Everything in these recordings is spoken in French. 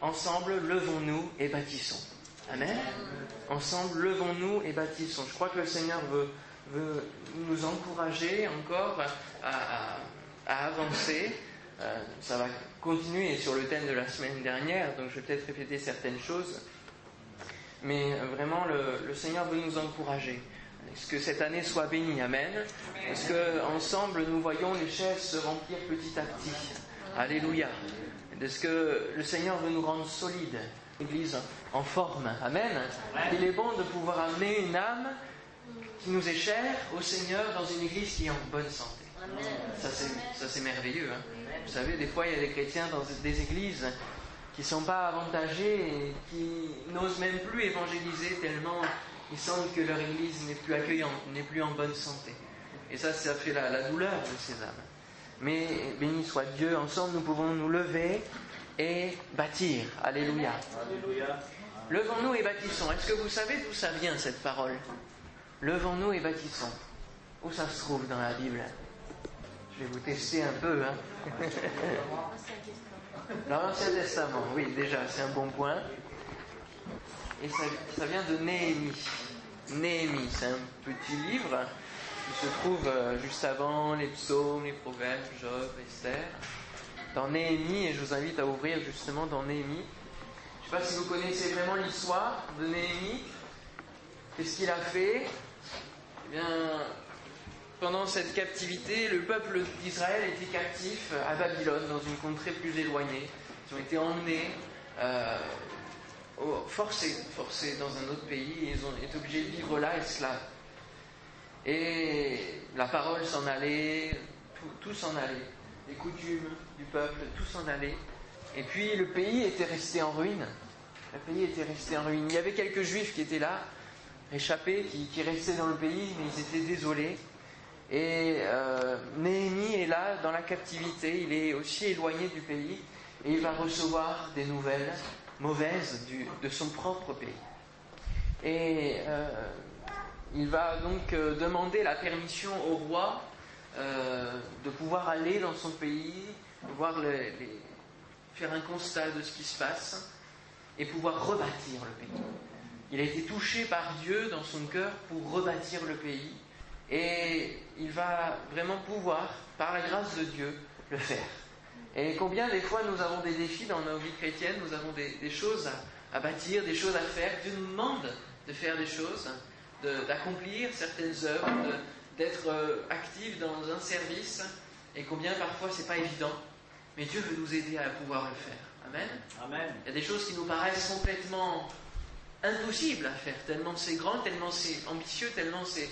ensemble, levons-nous et bâtissons. Amen. Ensemble, levons-nous et bâtissons. Je crois que le Seigneur veut, nous encourager encore à, avancer. Euh, ça va continuer sur le thème de la semaine dernière, donc je vais peut-être répéter certaines choses. Mais vraiment, le, le Seigneur veut nous encourager. Est-ce que cette année soit bénie? Amen. Est-ce que ensemble nous voyons les chaises se remplir petit à petit? Alléluia. Est-ce que le Seigneur veut nous rendre solides, Église en forme Amen. Il est bon de pouvoir amener une âme qui nous est chère au Seigneur dans une Église qui est en bonne santé. Ça c'est merveilleux. Hein. Vous savez, des fois il y a des chrétiens dans des églises qui ne sont pas avantagés et qui n'osent même plus évangéliser tellement ils sentent que leur église n'est plus accueillante, n'est plus en bonne santé. Et ça, ça fait la, douleur de ces âmes. Mais béni soit Dieu, ensemble nous pouvons nous lever et bâtir. Alléluia. Levons-nous et bâtissons. Est-ce que vous savez d'où ça vient cette parole? Levons-nous et bâtissons. Où ça se trouve dans la Bible? Je vais vous tester un peu. Hein dans l'Ancien Testament, oui, déjà, c'est un bon point et ça, vient de Néhémie. Néhémie, c'est un petit livre qui se trouve euh, juste avant les psaumes, les proverbes, Job, Esther. Dans Néhémie, et je vous invite à ouvrir justement dans Néhémie. Je ne sais pas si vous connaissez vraiment l'histoire de Néhémie. Qu'est-ce qu'il a fait? Eh bien, pendant cette captivité, le peuple d'Israël était captif à Babylone, dans une contrée plus éloignée. Ils ont été emmenés euh, forcés, forcés dans un autre pays, ils ont été obligés de vivre là esclaves. Et la parole s'en allait, tout, s'en allait, les coutumes du peuple, tout s'en allait. Et puis le pays était resté en ruine. Le pays était resté en ruine. Il y avait quelques juifs qui étaient là, échappés, qui, restaient dans le pays, mais ils étaient désolés. Et euh, Néhémie est là dans la captivité, il est aussi éloigné du pays, et il va recevoir des nouvelles mauvaise de son propre pays. Et euh, il va donc euh, demander la permission au roi euh, de pouvoir aller dans son pays, voir faire un constat de ce qui se passe et pouvoir rebâtir le pays. Il a été touché par Dieu dans son cœur pour rebâtir le pays et il va vraiment pouvoir, par la grâce de Dieu, le faire. Et combien des fois nous avons des défis dans nos vies chrétiennes, nous avons des, choses à, bâtir, des choses à faire. Dieu nous demande de faire des choses, d'accomplir certaines œuvres, d'être euh, actif dans un service. Et combien parfois c'est pas évident. Mais Dieu veut nous aider à pouvoir le faire. Amen. Amen. Il y a des choses qui nous paraissent complètement impossibles à faire, tellement c'est grand, tellement c'est ambitieux, tellement c'est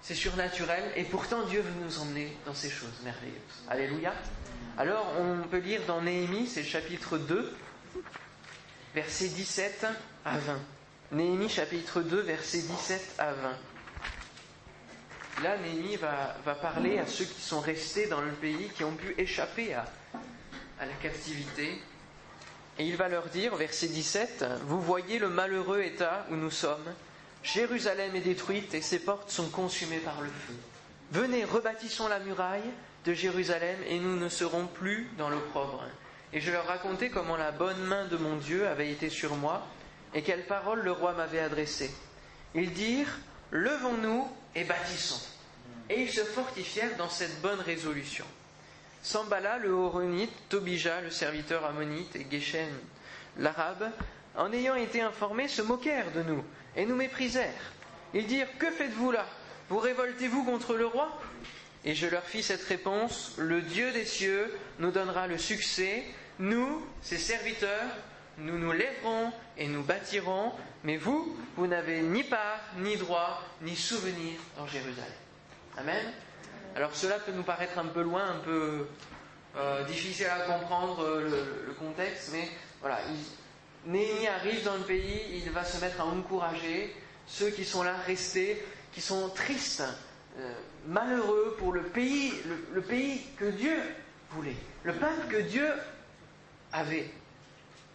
c'est surnaturel, et pourtant Dieu veut nous emmener dans ces choses merveilleuses. Alléluia. Alors on peut lire dans Néhémie, c'est le chapitre 2, versets 17 à 20. Néhémie chapitre 2, versets 17 à 20. Là, Néhémie va, parler à ceux qui sont restés dans le pays, qui ont pu échapper à, à la captivité. Et il va leur dire, verset 17, Vous voyez le malheureux état où nous sommes Jérusalem est détruite et ses portes sont consumées par le feu. Venez, rebâtissons la muraille de Jérusalem et nous ne serons plus dans l'opprobre. Et je leur racontai comment la bonne main de mon Dieu avait été sur moi et quelles paroles le roi m'avait adressées. Ils dirent, levons-nous et bâtissons. Et ils se fortifièrent dans cette bonne résolution. Sambala, le Horonite, Tobija, le serviteur ammonite, et Geshen, l'arabe, en ayant été informés, se moquèrent de nous et nous méprisèrent. Ils dirent Que faites-vous là? Vous révoltez-vous contre le roi? Et je leur fis cette réponse Le Dieu des cieux nous donnera le succès. Nous, ses serviteurs, nous nous lèverons et nous bâtirons, mais vous, vous n'avez ni part, ni droit, ni souvenir dans Jérusalem. Amen. Alors cela peut nous paraître un peu loin, un peu euh, difficile à comprendre euh, le, contexte, mais voilà, Néhémie arrive dans le pays, il va se mettre à encourager ceux qui sont là restés, qui sont tristes, euh, malheureux pour le pays, le, pays que Dieu voulait, le peuple que Dieu avait,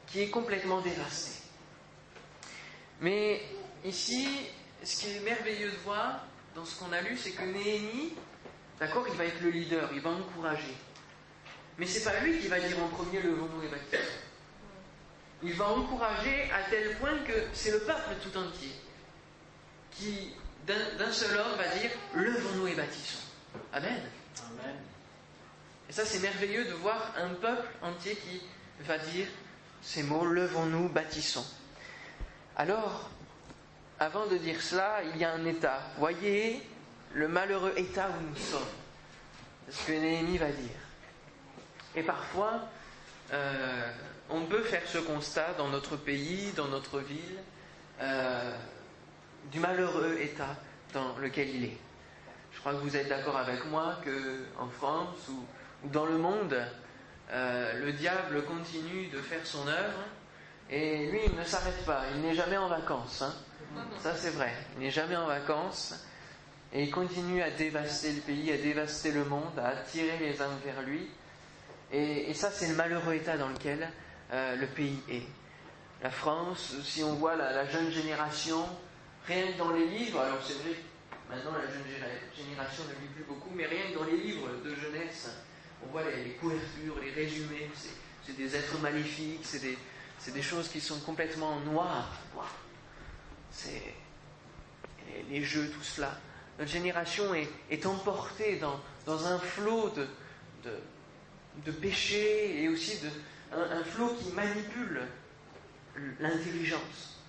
qui est complètement dévasté. Mais ici, ce qui est merveilleux de voir dans ce qu'on a lu, c'est que Néhémie, d'accord, il va être le leader, il va encourager. Mais c'est pas lui qui va dire en premier le nous et baptême. il va encourager à tel point que c'est le peuple tout entier qui, d'un seul homme, va dire Levons-nous et bâtissons. Amen. Amen. Et ça, c'est merveilleux de voir un peuple entier qui va dire ces mots Levons-nous, bâtissons. Alors, avant de dire cela, il y a un état. Voyez le malheureux état où nous sommes. C'est ce que Néhémie va dire. Et parfois, euh, on peut faire ce constat dans notre pays, dans notre ville, euh, du malheureux état dans lequel il est. Je crois que vous êtes d'accord avec moi qu'en France ou, dans le monde, euh, le diable continue de faire son œuvre et lui, il ne s'arrête pas, il n'est jamais en vacances. Hein. Ça, c'est vrai, il n'est jamais en vacances et il continue à dévaster le pays, à dévaster le monde, à attirer les âmes vers lui. Et, ça, c'est le malheureux état dans lequel euh, le pays est. La France, si on voit la, jeune génération, rien que dans les livres, alors c'est vrai, maintenant la jeune génération ne lit plus beaucoup, mais rien que dans les livres de jeunesse, on voit les, couvertures, les résumés, c'est des êtres maléfiques, c'est des, des, choses qui sont complètement noires. C'est les, jeux, tout cela. Notre génération est, emportée dans, un flot de, de, de péché et aussi de, un, flot qui manipule l'intelligence.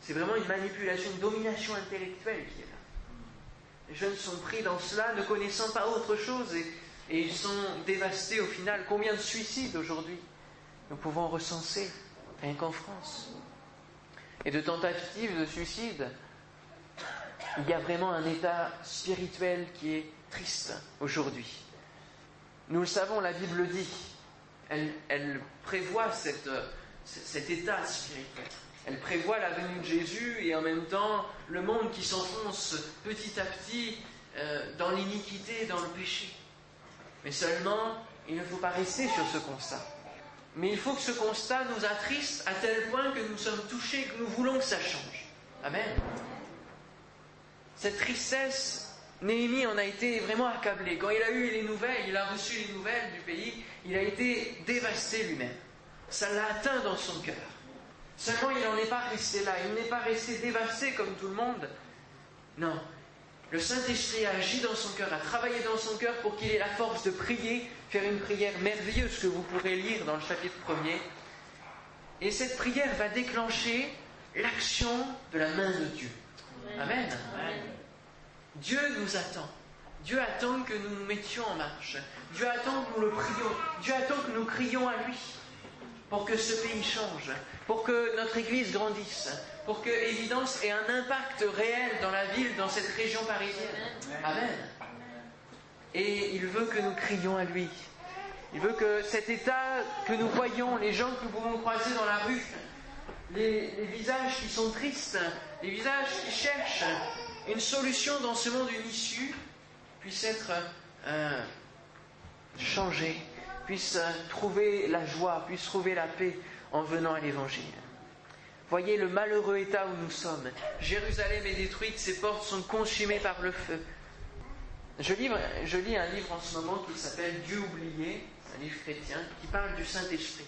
C'est vraiment une manipulation, une domination intellectuelle qui est là. Les jeunes sont pris dans cela, ne connaissant pas autre chose, et ils sont dévastés au final. Combien de suicides aujourd'hui nous pouvons recenser, rien qu'en France Et de tentatives de suicide. Il y a vraiment un état spirituel qui est triste aujourd'hui. Nous le savons, la Bible dit elle, prévoit cet état spirituel. Elle prévoit la venue de Jésus et en même temps le monde qui s'enfonce petit à petit euh, dans l'iniquité, dans le péché. Mais seulement, il ne faut pas rester sur ce constat. Mais il faut que ce constat nous attriste à tel point que nous sommes touchés, que nous voulons que ça change. Amen. Cette tristesse Néhémie en a été vraiment accablé. Quand il a eu les nouvelles, il a reçu les nouvelles du pays, il a été dévasté lui-même. Ça l'a atteint dans son cœur. Seulement, il n'en est pas resté là. Il n'est pas resté dévasté comme tout le monde. Non. Le Saint-Esprit a agi dans son cœur, a travaillé dans son cœur pour qu'il ait la force de prier, faire une prière merveilleuse que vous pourrez lire dans le chapitre premier. Et cette prière va déclencher l'action de la main de Dieu. Amen. Amen. Dieu nous attend. Dieu attend que nous nous mettions en marche. Dieu attend que nous le prions. Dieu attend que nous crions à lui pour que ce pays change, pour que notre Église grandisse, pour que Évidence ait un impact réel dans la ville, dans cette région parisienne. Amen. Et il veut que nous crions à lui. Il veut que cet état que nous voyons, les gens que nous pouvons croiser dans la rue, les, visages qui sont tristes, les visages qui cherchent une solution dans ce monde, une issue, puisse être euh, changée, puisse euh, trouver la joie, puisse trouver la paix en venant à l'Évangile. Voyez le malheureux état où nous sommes. Jérusalem est détruite, ses portes sont consumées par le feu. Je lis, un livre en ce moment qui s'appelle Dieu oublié, un livre chrétien, qui parle du Saint-Esprit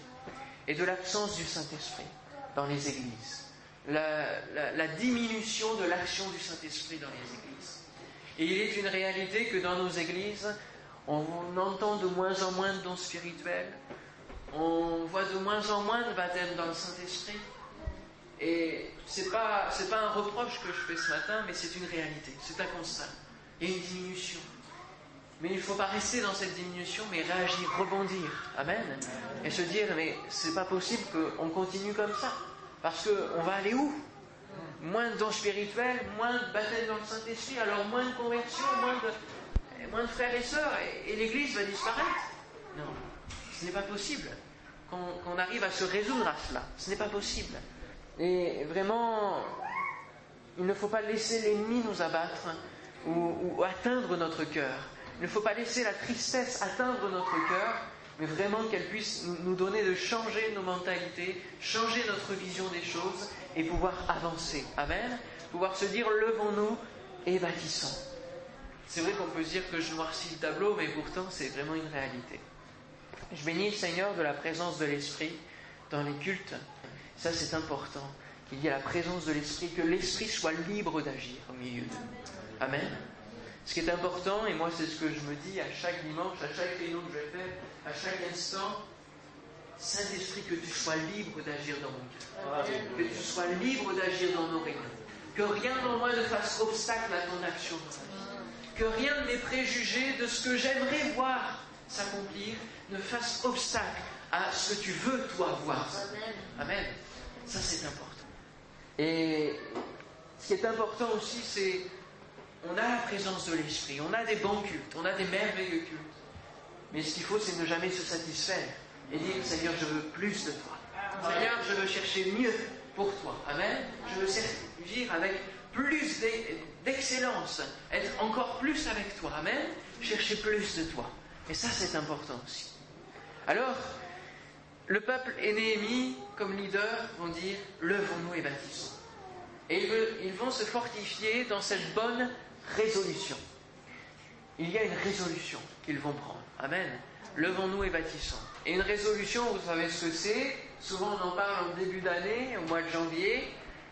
et de l'absence du Saint-Esprit dans les églises la, diminution de l'action du Saint-Esprit dans les églises. Et il est une réalité que dans nos églises, on entend de moins en moins de dons spirituels, on voit de moins en moins de baptêmes dans le Saint-Esprit. Et ce n'est pas, pas un reproche que je fais ce matin, mais c'est une réalité, c'est un constat. Il y a une diminution. Mais il ne faut pas rester dans cette diminution, mais réagir, rebondir. Amen. Et se dire, mais c'est pas possible qu'on continue comme ça. Parce qu'on va aller où? Moins de dons spirituels, moins de baptême dans le Saint-Esprit, alors moins de conversion, moins de, moins de frères et sœurs, et, l'Église va disparaître. Non, ce n'est pas possible qu'on arrive à se résoudre à cela. Ce n'est pas possible. Et vraiment, il ne faut pas laisser l'ennemi nous abattre ou, ou atteindre notre cœur. Il ne faut pas laisser la tristesse atteindre notre cœur, mais vraiment qu'elle puisse nous donner de changer nos mentalités, changer notre vision des choses et pouvoir avancer. Amen. Pouvoir se dire levons-nous et bâtissons. C'est vrai qu'on peut se dire que je noircis le tableau, mais pourtant c'est vraiment une réalité. Je bénis le Seigneur de la présence de l'Esprit dans les cultes. Ça, c'est important. Qu'il y ait la présence de l'Esprit, que l'Esprit soit libre d'agir au milieu de nous. Amen. Ce qui est important, et moi c'est ce que je me dis à chaque dimanche, à chaque réunion que je fais, à chaque instant, Saint-Esprit, que tu sois libre d'agir dans mon cœur. Que tu sois libre d'agir dans nos réunions. Que rien dans moi ne fasse obstacle à ton action Que rien de mes préjugés de ce que j'aimerais voir s'accomplir ne fasse obstacle à ce que tu veux, toi, voir. Amen. Ça, c'est important. Et ce qui est important aussi, c'est on a la présence de l'Esprit, on a des bons cultes, on a des merveilleux cultes. Mais ce qu'il faut, c'est ne jamais se satisfaire et dire Seigneur, je veux plus de toi. Seigneur, je veux chercher mieux pour toi. Amen. Je veux servir avec plus d'excellence, être encore plus avec toi. Amen. Chercher plus de toi. Et ça, c'est important aussi. Alors, le peuple et Néhémie, comme leader, vont dire Levons-nous et bâtissons. Et ils vont se fortifier dans cette bonne résolution. Il y a une résolution qu'ils vont prendre. Amen. Levons-nous et bâtissons. Et une résolution, vous savez ce que c'est? Souvent on en parle en début d'année, au mois de janvier,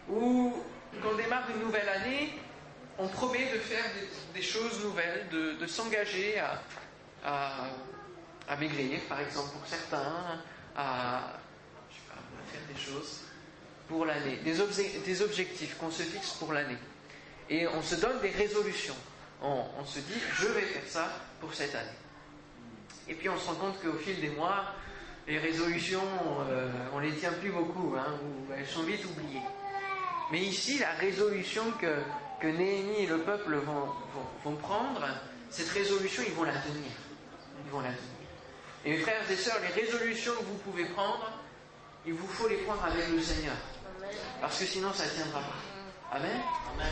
où quand on démarre une nouvelle année, on promet de faire des, choses nouvelles, de, s'engager à, à, maigrir, par exemple, pour certains, à, faire des choses pour l'année, des objectifs qu'on se fixe pour l'année. Et on se donne des résolutions. On, se dit, je vais faire ça pour cette année. Et puis on se rend compte qu'au fil des mois, les résolutions, euh, on les tient plus beaucoup, hein, ou elles sont vite oubliées. Mais ici, la résolution que, que Néhémie et le peuple vont, prendre, cette résolution, ils vont la tenir. Ils vont la tenir. Et mes frères et sœurs, les résolutions que vous pouvez prendre, il vous faut les prendre avec le Seigneur. Parce que sinon, ça ne tiendra pas. Amen.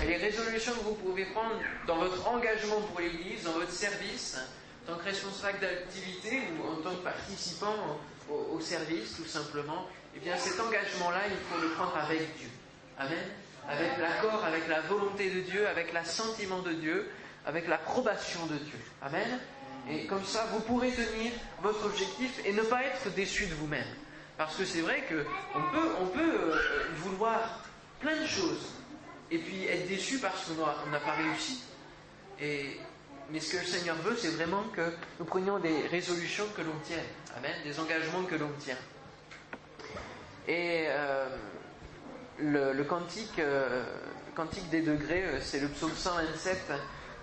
Et les résolutions que vous pouvez prendre dans votre engagement pour l'Église, dans votre service, en tant que responsable d'activité ou en tant que participant au, service, tout simplement, eh bien cet engagement-là, il faut le prendre avec Dieu. Amen. Avec l'accord, avec la volonté de Dieu, avec l'assentiment de Dieu, avec l'approbation de Dieu. Amen. Et comme ça, vous pourrez tenir votre objectif et ne pas être déçu de vous-même. Parce que c'est vrai qu'on peut, on peut euh, vouloir plein de choses et puis être déçu parce qu'on n'a pas réussi. Et, mais ce que le Seigneur veut, c'est vraiment que nous prenions des résolutions que l'on tient. Amen. Des engagements que l'on tient. Et euh, le, cantique, euh, cantique des degrés, euh, c'est le psaume 127,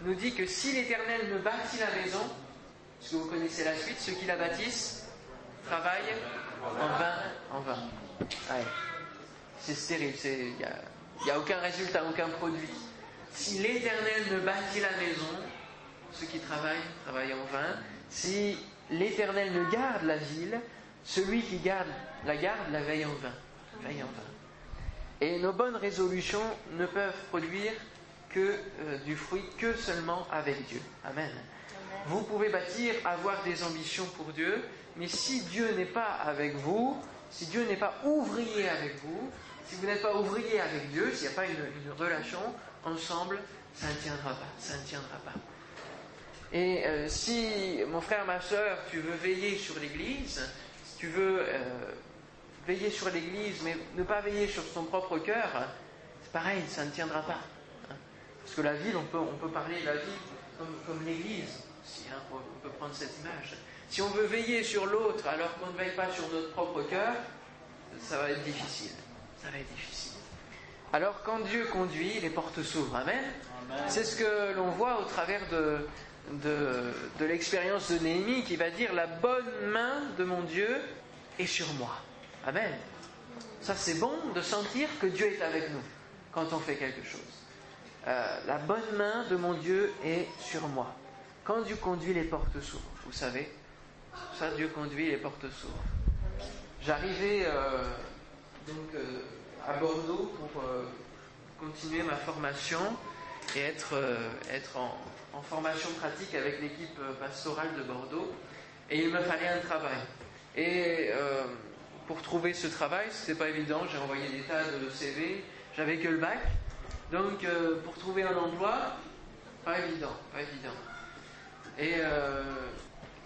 nous dit que si l'Éternel ne bâtit la maison, parce que vous connaissez la suite, ceux qui la bâtissent travaillent en vain, en vain. C'est stérile, il n'y a, aucun résultat, aucun produit. Si l'Éternel ne bâtit la maison, ceux qui travaillent travaillent en vain. Si l'Éternel ne garde la ville, celui qui garde la garde la veille en vain. Veille en vain. Et nos bonnes résolutions ne peuvent produire que euh, du fruit que seulement avec Dieu. Amen. Vous pouvez bâtir, avoir des ambitions pour Dieu, mais si Dieu n'est pas avec vous, si Dieu n'est pas ouvrier avec vous, si vous n'êtes pas ouvrier avec Dieu, s'il n'y a pas une, relation ensemble, ça ne tiendra pas. Ça ne tiendra pas. Et euh, si, mon frère, ma soeur, tu veux veiller sur l'Église, si tu veux euh, veiller sur l'Église, mais ne pas veiller sur ton propre cœur, c'est pareil, ça ne tiendra pas. Hein. Parce que la ville, on peut, parler de la ville comme, l'Église, si, hein, on peut prendre cette image. Si on veut veiller sur l'autre alors qu'on ne veille pas sur notre propre cœur, ça va être difficile. Ça va être difficile. Alors quand Dieu conduit, les portes s'ouvrent. Amen. C'est ce que l'on voit au travers de, de, l'expérience de Néhémie qui va dire la bonne main de mon Dieu est sur moi. Amen. Ça c'est bon de sentir que Dieu est avec nous quand on fait quelque chose. Euh, la bonne main de mon Dieu est sur moi. Quand Dieu conduit, les portes s'ouvrent. Vous savez, ça Dieu conduit, les portes s'ouvrent. J'arrivais euh, donc euh, à Bordeaux pour continuer ma formation et être, être en, formation pratique avec l'équipe euh, pastorale de Bordeaux et il me fallait un travail. Et euh, pour trouver ce travail, c'était pas évident, j'ai envoyé des tas de CV, j'avais que le bac. Donc euh, pour trouver un emploi, pas évident, pas évident. Et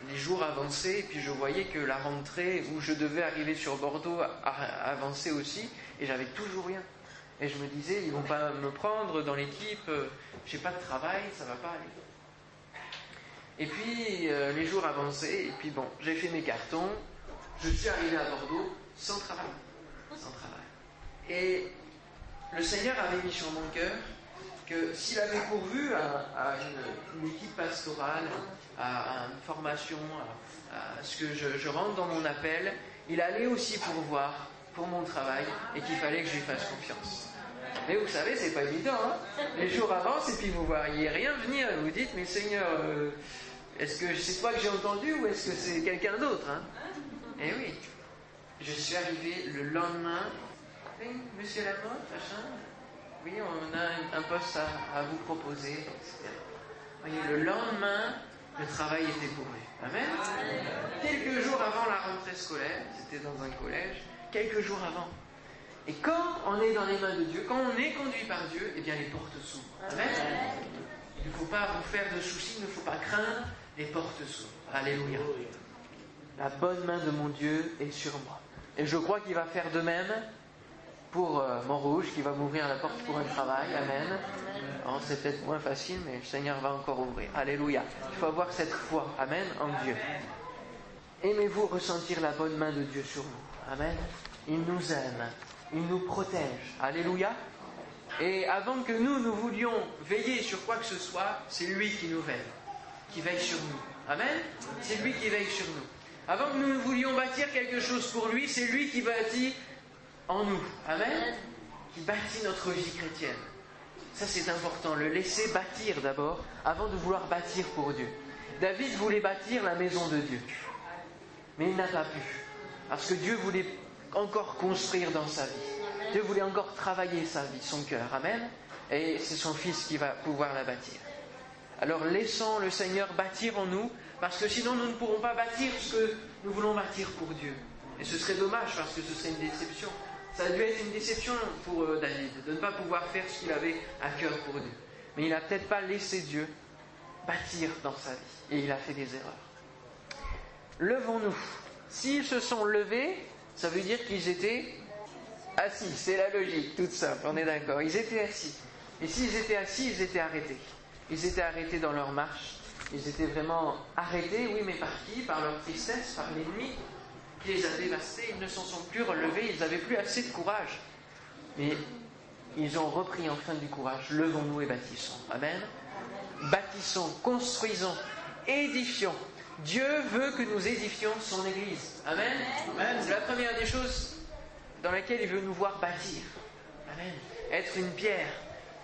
les jours avançaient, et puis je voyais que la rentrée où je devais arriver sur Bordeaux avançait aussi, et j'avais toujours rien. Et je me disais, ils vont pas me prendre dans l'équipe, euh, j'ai pas de travail, ça va pas aller. Et puis euh, les jours avançaient, et puis bon, j'ai fait mes cartons, je suis arrivé à Bordeaux sans travail. Sans travail. Et le Seigneur avait mis sur mon cœur que s'il avait pourvu à, une, équipe pastorale, à, une formation, à, ce que je, rentre dans mon appel, il allait aussi pourvoir pour mon travail et qu'il fallait que je lui fasse confiance. Mais vous savez, c'est pas évident. Hein Les jours avancent et puis vous voyez rien venir. Vous dites, mais Seigneur, euh, est-ce que c'est toi que j'ai entendu ou est-ce que c'est quelqu'un d'autre hein? Eh oui. Je suis arrivé le lendemain. Oui, monsieur Lamotte, machin. Oui, on a un poste à, vous proposer, etc. Voyez, le lendemain, le travail était pourvu. Amen. Quelques jours avant la rentrée scolaire, c'était dans un collège, quelques jours avant. Et quand on est dans les mains de Dieu, quand on est conduit par Dieu, eh bien les portes s'ouvrent. Amen. Il ne faut pas vous faire de soucis, il ne faut pas craindre, les portes s'ouvrent. Alléluia. La bonne main de mon Dieu est sur moi. Et je crois qu'il va faire de même pour euh, Montrouge, qui va m'ouvrir la porte pour un travail. Amen. Oh, c'est peut-être moins facile, mais le Seigneur va encore ouvrir. Alléluia. Il faut avoir cette foi. Amen. En Dieu. Aimez-vous ressentir la bonne main de Dieu sur vous. Amen. Il nous aime. Il nous protège. Alléluia. Et avant que nous, nous voulions veiller sur quoi que ce soit, c'est lui qui nous veille, qui veille sur nous. Amen. C'est lui qui veille sur nous. Avant que nous voulions bâtir quelque chose pour lui, c'est lui qui bâtit en nous. Amen. Qui bâtit notre vie chrétienne. Ça, c'est important. Le laisser bâtir d'abord, avant de vouloir bâtir pour Dieu. David voulait bâtir la maison de Dieu. Mais il n'a pas pu. Parce que Dieu voulait encore construire dans sa vie. Dieu voulait encore travailler sa vie, son cœur. Amen. Et c'est son Fils qui va pouvoir la bâtir. Alors laissons le Seigneur bâtir en nous, parce que sinon nous ne pourrons pas bâtir ce que nous voulons bâtir pour Dieu. Et ce serait dommage, parce que ce serait une déception. Ça a dû être une déception pour euh, David, de ne pas pouvoir faire ce qu'il avait à cœur pour Dieu. Mais il n'a peut-être pas laissé Dieu bâtir dans sa vie. Et il a fait des erreurs. Levons-nous. S'ils se sont levés, ça veut dire qu'ils étaient assis. C'est la logique, toute simple, on est d'accord. Ils étaient assis. Et s'ils étaient assis, ils étaient arrêtés. Ils étaient arrêtés dans leur marche. Ils étaient vraiment arrêtés, oui, mais par qui? Par leur tristesse, par l'ennemi les a dévastés. Ils ne s'en sont plus relevés, ils n'avaient plus assez de courage. Mais ils ont repris enfin du courage. Levons-nous et bâtissons. Amen. Bâtissons, construisons, édifions Dieu veut que nous édifions son Église. Amen. C'est la première des choses dans laquelle il veut nous voir bâtir. Amen. Être une pierre.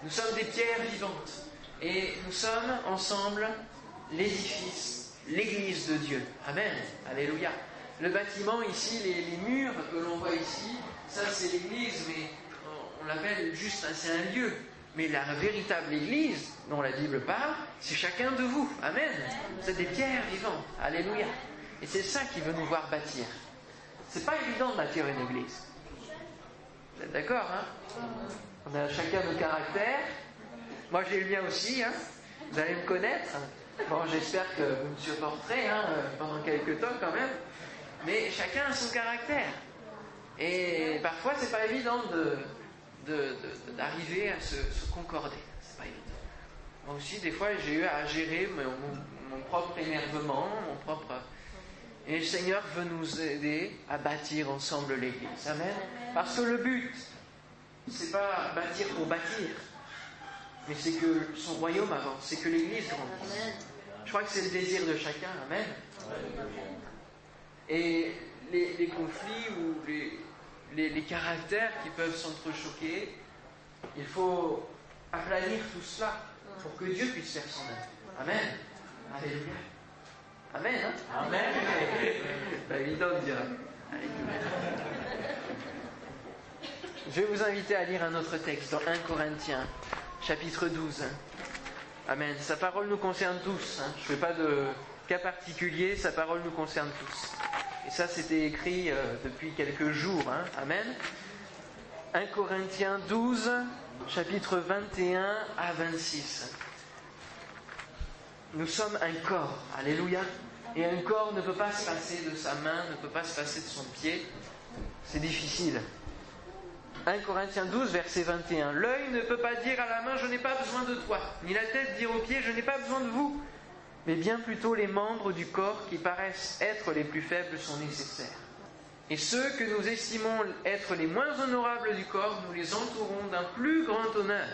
Nous sommes des pierres vivantes. Et nous sommes ensemble l'édifice, l'Église de Dieu. Amen. Alléluia. Le bâtiment ici, les, murs que l'on voit ici, ça c'est l'Église, mais on, l'appelle juste, c'est un lieu. Mais la véritable Église dont la Bible parle, c'est chacun de vous. Amen. Êtes des pierres vivantes. Alléluia. Et c'est ça qu'il veut nous voir bâtir. C'est pas évident de bâtir une Église. Vous êtes d'accord, hein? On a chacun nos caractères. Moi j'ai le mien aussi, hein Vous allez me connaître. Bon, j'espère que vous me supporterez hein, pendant quelques temps quand même. Mais chacun a son caractère. Et parfois c'est pas évident de, d'arriver à se, concorder. C'est pas évident. Moi aussi, des fois, j'ai eu à gérer mon, propre énervement, mon propre. Et le Seigneur veut nous aider à bâtir ensemble l'Église. Amen. Parce que le but, c'est pas bâtir pour bâtir, mais c'est que son royaume avance, c'est que l'Église grandisse. Je crois que c'est le désir de chacun. Amen. Et les, les conflits ou les, les, caractères qui peuvent s'entrechoquer. Il faut aplanir tout cela pour que Dieu puisse faire son œuvre. Amen. Alléluia. Amen. Hein Amen. Pas évident de dire. Je vais vous inviter à lire un autre texte dans 1 Corinthiens, chapitre 12. Amen. Sa parole nous concerne tous. Hein. Je ne fais pas de cas particulier, sa parole nous concerne tous. Et ça, c'était écrit euh, depuis quelques jours. Hein. Amen. 1 Corinthiens 12, chapitre 21 à 26. Nous sommes un corps. Alléluia. Et un corps ne peut pas se passer de sa main, ne peut pas se passer de son pied. C'est difficile. 1 Corinthiens 12, verset 21. L'œil ne peut pas dire à la main, je n'ai pas besoin de toi, ni la tête dire aux pieds, je n'ai pas besoin de vous. Mais bien plutôt les membres du corps qui paraissent être les plus faibles sont nécessaires. Et ceux que nous estimons être les moins honorables du corps, nous les entourons d'un plus grand honneur.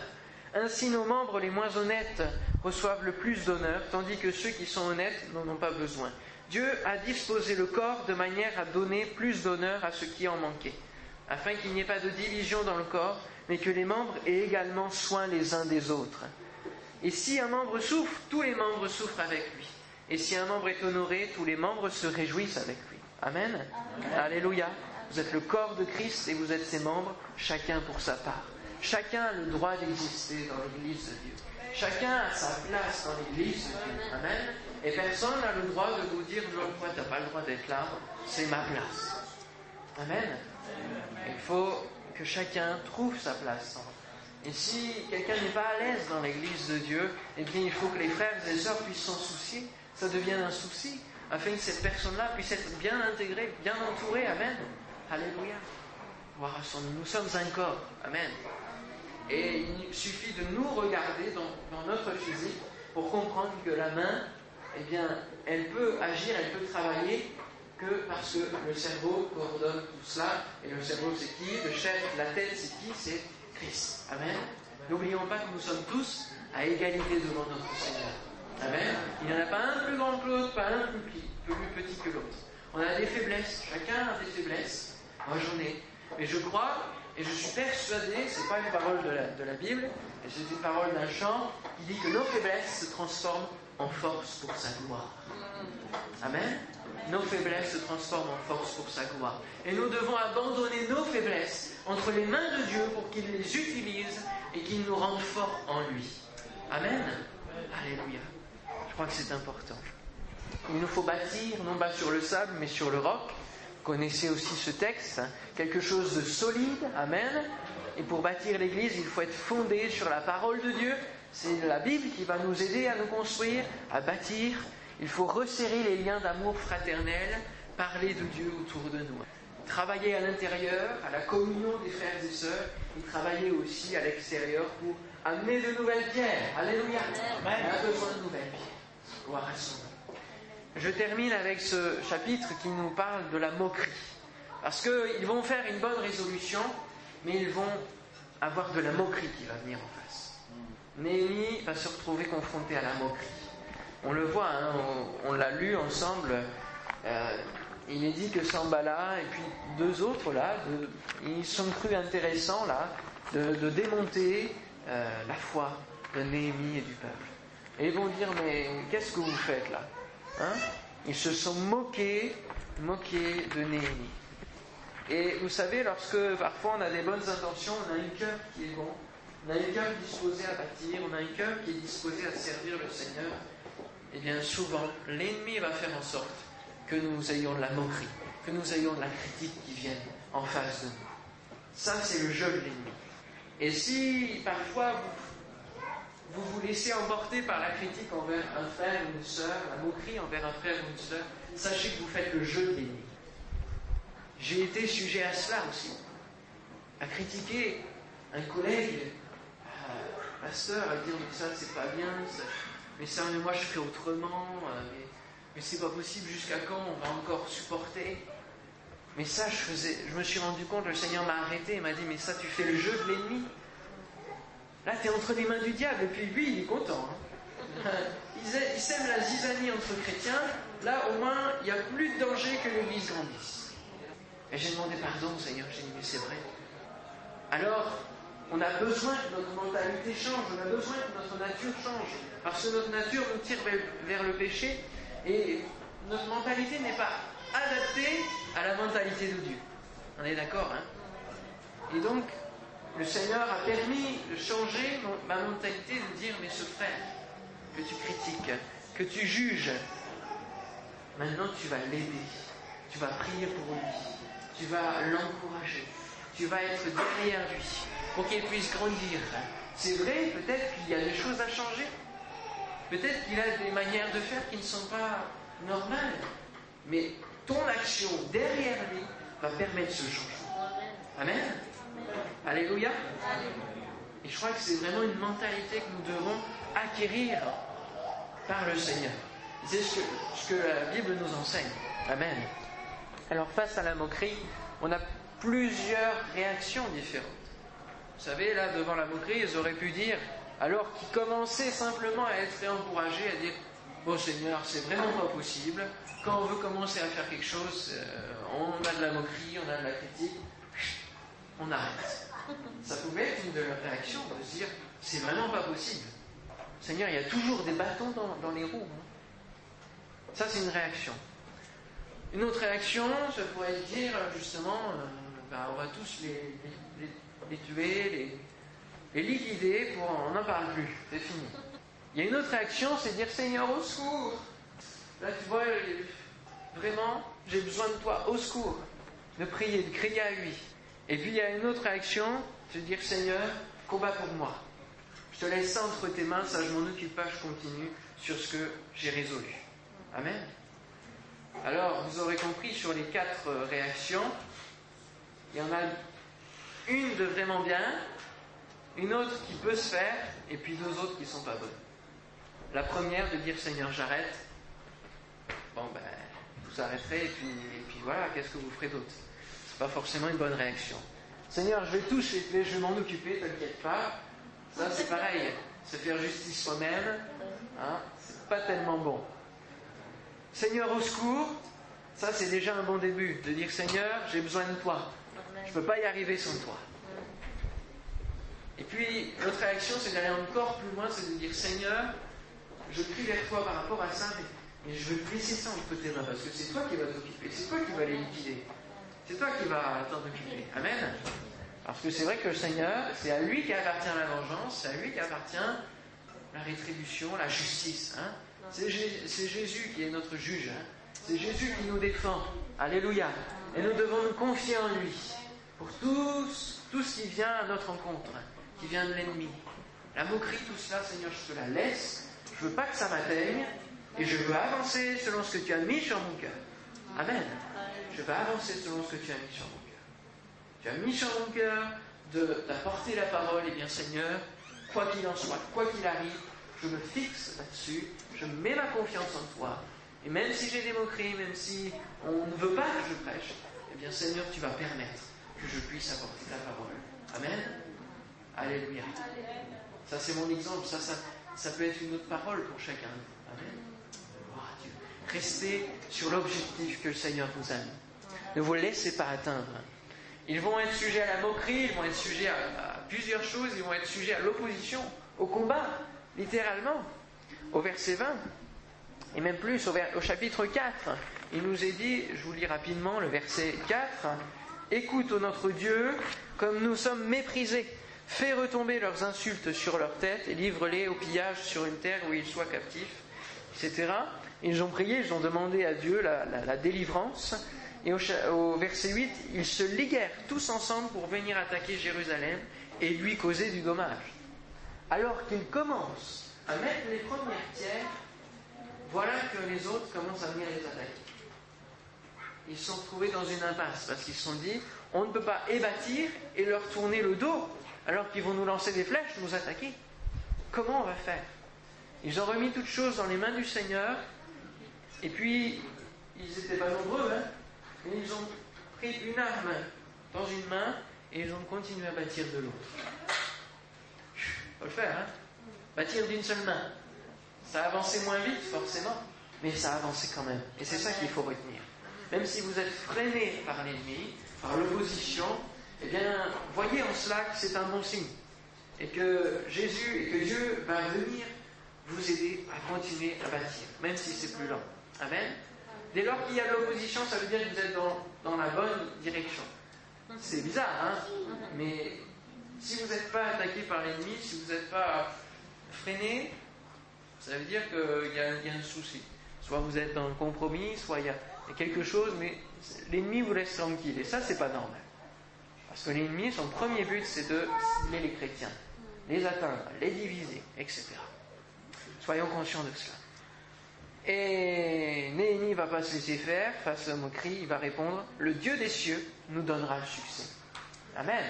Ainsi nos membres les moins honnêtes reçoivent le plus d'honneur, tandis que ceux qui sont honnêtes n'en ont pas besoin. Dieu a disposé le corps de manière à donner plus d'honneur à ceux qui en manquaient, afin qu'il n'y ait pas de division dans le corps, mais que les membres aient également soin les uns des autres. Et si un membre souffre, tous les membres souffrent avec lui. Et si un membre est honoré, tous les membres se réjouissent avec lui. Amen. Alléluia. Vous êtes le corps de Christ et vous êtes ses membres, chacun pour sa part. Chacun a le droit d'exister dans l'Église de Dieu. Chacun a sa place dans l'Église de Dieu. Amen. Et personne n'a le droit de vous dire non, toi, tu n'as pas le droit d'être là, c'est ma place. Amen. Il faut que chacun trouve sa place. Et si quelqu'un n'est pas à l'aise dans l'Église de Dieu, eh bien, il faut que les frères et sœurs puissent s'en soucier. Ça devient un souci, afin que cette personne-là puisse être bien intégrée, bien entourée. Amen. Alléluia. Nous sommes un corps. Amen. Et il suffit de nous regarder dans, notre physique pour comprendre que la main, eh bien, elle peut agir, elle peut travailler que parce que le cerveau coordonne tout cela. Et le cerveau, c'est qui? Le chef, la tête, c'est qui? C'est Amen. N'oublions pas que nous sommes tous à égalité devant notre Seigneur. Amen. Il n'y en a pas un plus grand que l'autre, pas un plus, petit que l'autre. On a des faiblesses, chacun a des faiblesses. Moi j'en ai. Mais je crois et je suis persuadé, ce n'est pas une parole de la, de la Bible, c'est une parole d'un chant qui dit que nos faiblesses se transforment en force pour sa gloire. Amen. Nos faiblesses se transforment en force pour sa gloire. Et nous devons abandonner nos faiblesses entre les mains de Dieu pour qu'il les utilise et qu'il nous rende forts en lui. Amen. Alléluia. Je crois que c'est important. Il nous faut bâtir, non pas sur le sable, mais sur le roc connaissez aussi ce texte, hein. quelque chose de solide, amen. Et pour bâtir l'Église, il faut être fondé sur la parole de Dieu. C'est la Bible qui va nous aider à nous construire, à bâtir. Il faut resserrer les liens d'amour fraternel, parler de Dieu autour de nous. Travailler à l'intérieur, à la communion des frères et sœurs, et travailler aussi à l'extérieur pour amener de nouvelles pierres. Alléluia. On a besoin de nouvelles pierres. Gloire à son je termine avec ce chapitre qui nous parle de la moquerie. Parce qu'ils vont faire une bonne résolution, mais ils vont avoir de la moquerie qui va venir en face. Néhémie va se retrouver confronté à la moquerie. On le voit, hein, on, l'a lu ensemble. Euh, il est dit que Sambala et puis deux autres là, ils sont crus intéressants là, de, démonter euh, la foi de Néhémie et du peuple. Et ils vont dire mais qu'est-ce que vous faites là? Hein? Ils se sont moqués, moqués de Néhémie. Et vous savez, lorsque parfois on a des bonnes intentions, on a un cœur qui est bon, on a un cœur disposé à bâtir, on a un cœur qui est disposé à servir le Seigneur, et eh bien souvent, l'ennemi va faire en sorte que nous ayons de la moquerie, que nous ayons de la critique qui vienne en face de nous. Ça, c'est le jeu de l'ennemi. Et si parfois vous vous laissez emporter par la critique envers un frère ou une sœur, la moquerie envers un frère ou une sœur, sachez que vous faites le jeu de l'ennemi. J'ai été sujet à cela aussi. À critiquer un collègue, un pasteur, à dire mais ça c'est pas bien, mais ça mais moi je fais autrement, euh, mais, mais c'est pas possible, jusqu'à quand on va encore supporter? Mais ça je faisais, je me suis rendu compte, le Seigneur m'a arrêté et m'a dit mais ça tu fais le jeu de l'ennemi. Là, tu es entre les mains du diable, et puis lui, il est content. Hein. Il sème la zizanie entre chrétiens. Là, au moins, il n'y a plus de danger que l'Église grandisse. Et j'ai demandé pardon, Seigneur. J'ai dit, mais c'est vrai. Alors, on a besoin que notre mentalité change, on a besoin que notre nature change. Parce que notre nature nous tire vers le péché, et notre mentalité n'est pas adaptée à la mentalité de Dieu. On est d'accord, hein? Et donc, le Seigneur a permis de changer ma mentalité, de dire, mais ce frère que tu critiques, que tu juges, maintenant tu vas l'aider, tu vas prier pour lui, tu vas l'encourager, tu vas être derrière lui pour qu'il puisse grandir. C'est vrai, peut-être qu'il y a des choses à changer, peut-être qu'il a des manières de faire qui ne sont pas normal. Mais ton action derrière lui va permettre ce changement. Amen. Alléluia. Et je crois que c'est vraiment une mentalité que nous devons acquérir par le Seigneur. C'est ce que, ce que la Bible nous enseigne. Amen. Alors face à la moquerie, on a plusieurs réactions différentes. Vous savez, là, devant la moquerie, ils auraient pu dire, alors qu'ils commençaient simplement à être encouragés, à dire, bon Seigneur, c'est vraiment pas possible. Quand on veut commencer à faire quelque chose, euh, on a de la moquerie, on a de la critique, on arrête. Ça pouvait être une de leurs réactions de se dire, c'est vraiment pas possible. Seigneur, il y a toujours des bâtons dans, les roues. Hein. Ça, c'est une réaction. Une autre réaction, ça pourrait dire justement, euh, ben, on va tous les, les, tuer, les, liquider pour on n'en parle plus, c'est fini. Il y a une autre réaction, c'est dire Seigneur au secours. Là tu vois, vraiment, j'ai besoin de toi, au secours. De prier, de crier à lui. Et puis il y a une autre réaction, c'est dire Seigneur, combat pour moi. Je te laisse ça entre tes mains, ça je m'en occupe pas, je continue sur ce que j'ai résolu. Amen. Alors, vous aurez compris sur les quatre euh, réactions, il y en a une de vraiment bien, une autre qui peut se faire, et puis deux autres qui sont pas bonnes. La première de dire Seigneur, j'arrête. Bon, ben, vous arrêterez, et puis, voilà, qu'est-ce que vous ferez d'autre? C'est pas forcément une bonne réaction. Seigneur, je vais toucher, je vais m'en occuper, t'inquiète pas. Ça, c'est pareil. Se faire justice soi-même, hein, c'est pas tellement bon. Seigneur au secours, ça c'est déjà un bon début, de dire Seigneur, j'ai besoin de toi. Je ne peux pas y arriver sans toi. Et puis, notre réaction, c'est d'aller encore plus loin, c'est de dire Seigneur, je prie vers toi par rapport à ça, mais, je veux te laisser ça entre tes mains, parce que c'est toi qui vas t'occuper, c'est toi qui vas les liquider, c'est toi qui vas t'en occuper. Amen. Parce que c'est vrai que le Seigneur, c'est à lui qui appartient la vengeance, c'est à lui qui appartient la rétribution, la justice. Hein. C'est Jésus qui est notre juge. Hein. C'est Jésus qui nous défend. Alléluia. Et nous devons nous confier en lui pour tout, tout ce qui vient à notre rencontre, qui vient de l'ennemi. La moquerie, tout cela, Seigneur, je te la laisse. Je veux pas que ça m'atteigne. Et je veux avancer selon ce que tu as mis sur mon cœur. Amen. Je veux avancer selon ce que tu as mis sur mon cœur. Tu as mis sur mon cœur d'apporter la parole. Et eh bien, Seigneur, quoi qu'il en soit, quoi qu'il arrive, je me fixe là-dessus je mets ma confiance en toi. Et même si j'ai des moqueries, même si on ne veut pas que je prêche, eh bien Seigneur, tu vas permettre que je puisse apporter ta parole. Amen. Alléluia. Ça c'est mon exemple, ça, ça, peut être une autre parole pour chacun. Amen. Gloire Dieu. Restez sur l'objectif que le Seigneur vous a mis. Ne vous laissez pas atteindre. Ils vont être sujets à la moquerie, ils vont être sujets à plusieurs choses, ils vont être sujets à l'opposition, au combat, littéralement au verset 20, et même plus au, chapitre 4, il nous est dit, je vous lis rapidement le verset 4, Écoute, ô notre Dieu, comme nous sommes méprisés, fais retomber leurs insultes sur leur tête et livre-les au pillage sur une terre où ils soient captifs, etc. Ils ont prié, ils ont demandé à Dieu la, délivrance. Et au, verset 8, ils se liguèrent tous ensemble pour venir attaquer Jérusalem et lui causer du dommage. Alors qu'ils commencent à mettre les premières pierres, voilà que les autres commencent à venir les attaquer. Ils se sont trouvés dans une impasse parce qu'ils se sont dit on ne peut pas ébâtir et leur tourner le dos alors qu'ils vont nous lancer des flèches, nous attaquer. Comment on va faire? Ils ont remis toutes choses dans les mains du Seigneur et puis ils n'étaient pas nombreux, hein, mais ils ont pris une arme dans une main et ils ont continué à bâtir de l'autre. Faut le faire, hein bâtir d'une seule main. Ça a avancé moins vite, forcément, mais ça a avancé quand même. Et c'est ça qu'il faut retenir. Même si vous êtes freiné par l'ennemi, par l'opposition, eh bien, voyez en cela que c'est un bon signe. Et que Jésus et que Dieu va venir vous aider à continuer à bâtir, même si c'est plus lent. Amen. Dès lors qu'il y a l'opposition, ça veut dire que vous êtes dans, dans la bonne direction. C'est bizarre, hein Mais si vous n'êtes pas attaqué par l'ennemi, si vous n'êtes pas freiner, ça veut dire qu'il y, a un souci. Soit vous êtes dans le compromis, soit il y, a quelque chose, mais l'ennemi vous laisse tranquille. Et ça, c'est pas normal. Parce que l'ennemi, son premier but, c'est de cibler les chrétiens, les atteindre, les diviser, etc. Soyons conscients de cela. Et Néhémie va pas se laisser faire face à moquerie, il va répondre Le Dieu des cieux nous donnera le succès. Amen.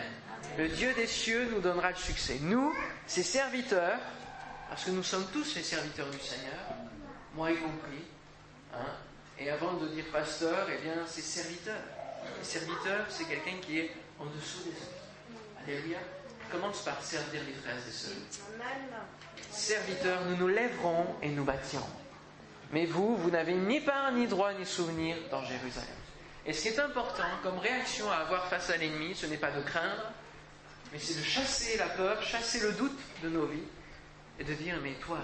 Le Dieu des cieux nous donnera le succès. Nous, ses serviteurs, parce que nous sommes tous les serviteurs du Seigneur, moi y compris, hein, et avant de dire pasteur, eh bien, c'est serviteur. Le serviteur, c'est quelqu'un qui est en dessous des autres. Alléluia. Commence par servir les frères et sœurs? Serviteurs, nous nous lèverons et nous bâtirons. Mais vous, vous n'avez ni part, ni droit, ni souvenir dans Jérusalem. Et ce qui est important comme réaction à avoir face à l'ennemi, ce n'est pas de craindre, mais c'est de chasser la peur, chasser le doute de nos vies et de dire, mais toi,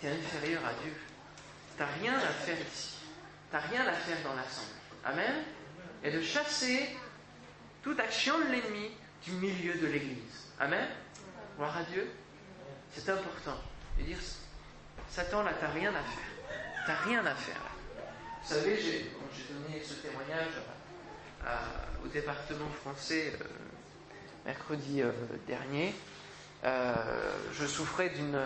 tu es inférieur à Dieu. Tu n'as rien à faire ici. Tu n'as rien à faire dans l'assemblée. Amen? Et de chasser toute action de l'ennemi du milieu de l'Église. Amen. Gloire à Dieu. C'est important. De dire, Satan, là, tu n'as rien à faire. Tu n'as rien à faire. Vous savez, j'ai donné ce témoignage au département français euh, mercredi euh, dernier. Euh, je souffrais d'une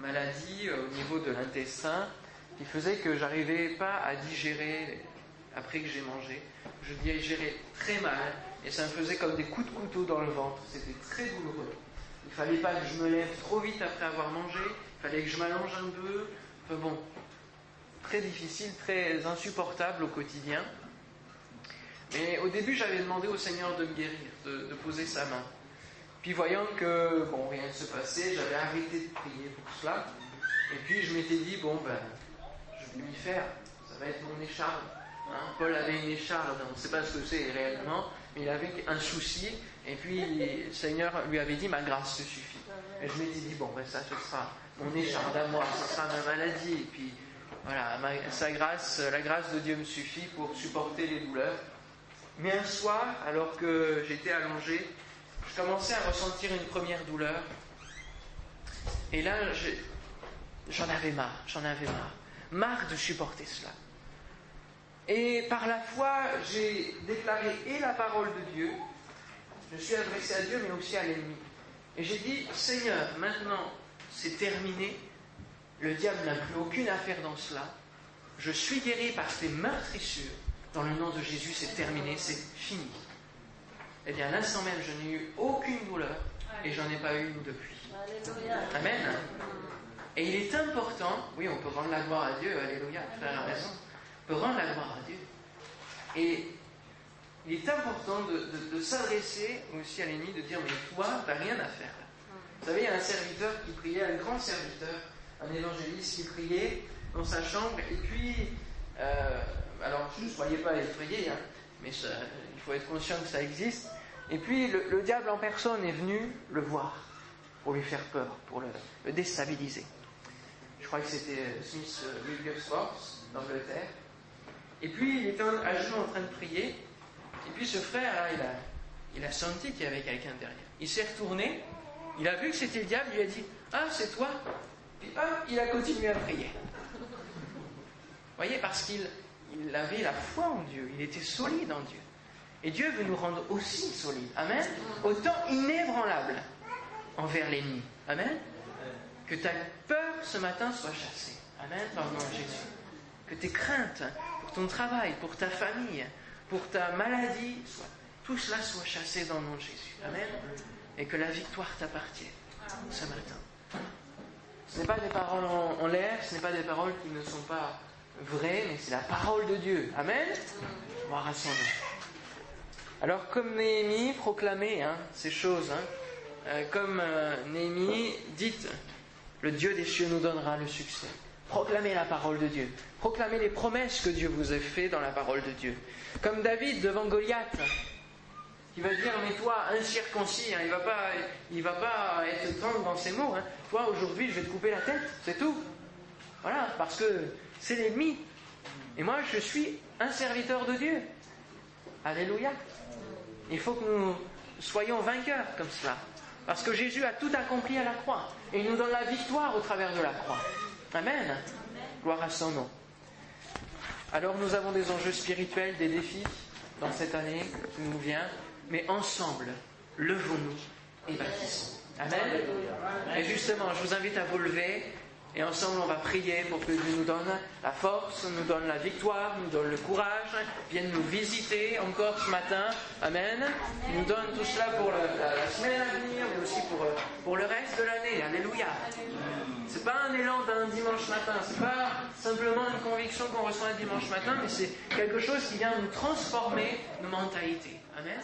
maladie au niveau de l'intestin qui faisait que j'arrivais pas à digérer après que j'ai mangé. Je digérais très mal et ça me faisait comme des coups de couteau dans le ventre. C'était très douloureux. Il fallait pas que je me lève trop vite après avoir mangé. Il fallait que je m'allonge un peu. Enfin bon, très difficile, très insupportable au quotidien. Mais au début, j'avais demandé au Seigneur de me guérir, de, poser sa main. Puis voyant que bon, rien ne se passait, j'avais arrêté de prier pour cela. Et puis je m'étais dit, bon ben, je vais lui faire, ça va être mon écharde. Hein. Paul avait une écharde, on ne sait pas ce que c'est réellement, mais il avait un souci, et puis le Seigneur lui avait dit, ma grâce te suffit. Et je m'étais dit, bon ben ça, ce sera mon écharde à moi, ce sera ma maladie, et puis voilà, sa grâce, la grâce de Dieu me suffit pour supporter les douleurs. Mais un soir, alors que j'étais allongé, je commençais à ressentir une première douleur. Et là, j'en avais marre, j'en avais marre. Marre de supporter cela. Et par la foi, j'ai déclaré et la parole de Dieu, je suis adressé à Dieu, mais aussi à l'ennemi. Et j'ai dit, Seigneur, maintenant c'est terminé, le diable n'a plus aucune affaire dans cela. Je suis guéri par tes meurtrissures. Dans le nom de Jésus, c'est terminé, c'est fini. Eh bien, à l'instant même, je n'ai eu aucune douleur et j'en ai pas eu une depuis. Amen. Et il est important, oui, on peut rendre la gloire à Dieu, Alléluia, frère a raison, rendre la gloire à Dieu. Et il est important de, s'adresser aussi à l'ennemi, de dire, mais toi, tu n'as rien à faire. Vous savez, il y a un serviteur qui priait, un grand serviteur, un évangéliste qui priait dans sa chambre, et puis, euh, alors ne soyez pas effrayés, hein, mais il faut être conscient que ça existe. Et puis le, diable en personne est venu le voir pour lui faire peur, pour le, déstabiliser. Je crois que c'était Smith euh, Wilberforce d'Angleterre. Et puis il était à genoux en train de prier. Et puis ce frère là, il a, senti qu'il y avait quelqu'un derrière. Il s'est retourné, il a vu que c'était le diable, il a dit Ah, c'est toi puis hop, il a continué à prier. Vous voyez, parce qu'il il avait la foi en Dieu, il était solide en Dieu. Et Dieu veut nous rendre aussi solides. Amen. Autant inébranlable envers l'ennemi. Amen. Que ta peur ce matin soit chassée. Amen. Par le nom de Jésus. Que tes craintes pour ton travail, pour ta famille, pour ta maladie, tout cela soit chassé dans le nom de Jésus. Amen. Et que la victoire t'appartienne ce matin. Ce n'est pas des paroles en, l'air, ce n'est pas des paroles qui ne sont pas vraies, mais c'est la parole de Dieu. Amen à. Alors, comme Néhémie proclamait hein, ces choses, hein, euh, comme euh, Néhémie, dites le Dieu des cieux nous donnera le succès. Proclamez la parole de Dieu. Proclamez les promesses que Dieu vous a faites dans la parole de Dieu. Comme David devant Goliath, qui va dire mais toi incirconcis, hein, il il va pas être tendre dans ses mots. Hein. Toi aujourd'hui je vais te couper la tête, c'est tout. Voilà, parce que c'est l'ennemi. Et moi je suis un serviteur de Dieu. Alléluia. Il faut que nous soyons vainqueurs comme cela. Parce que Jésus a tout accompli à la croix. Et il nous donne la victoire au travers de la croix. Amen. Gloire à son nom. Alors nous avons des enjeux spirituels, des défis dans cette année qui nous vient mais ensemble, levons-nous et bâtissons. Amen. Et justement, je vous invite à vous lever Et ensemble, on va prier pour que Dieu nous donne la force, nous donne la victoire, nous donne le courage, vienne nous visiter encore ce matin. Amen. Il nous donne tout cela pour la, semaine à venir, mais aussi pour, pour le reste de l'année. Alléluia. C'est pas un élan d'un dimanche matin, c'est pas simplement une conviction qu'on reçoit un dimanche matin, mais c'est quelque chose qui vient nous transformer nos mentalités. Amen.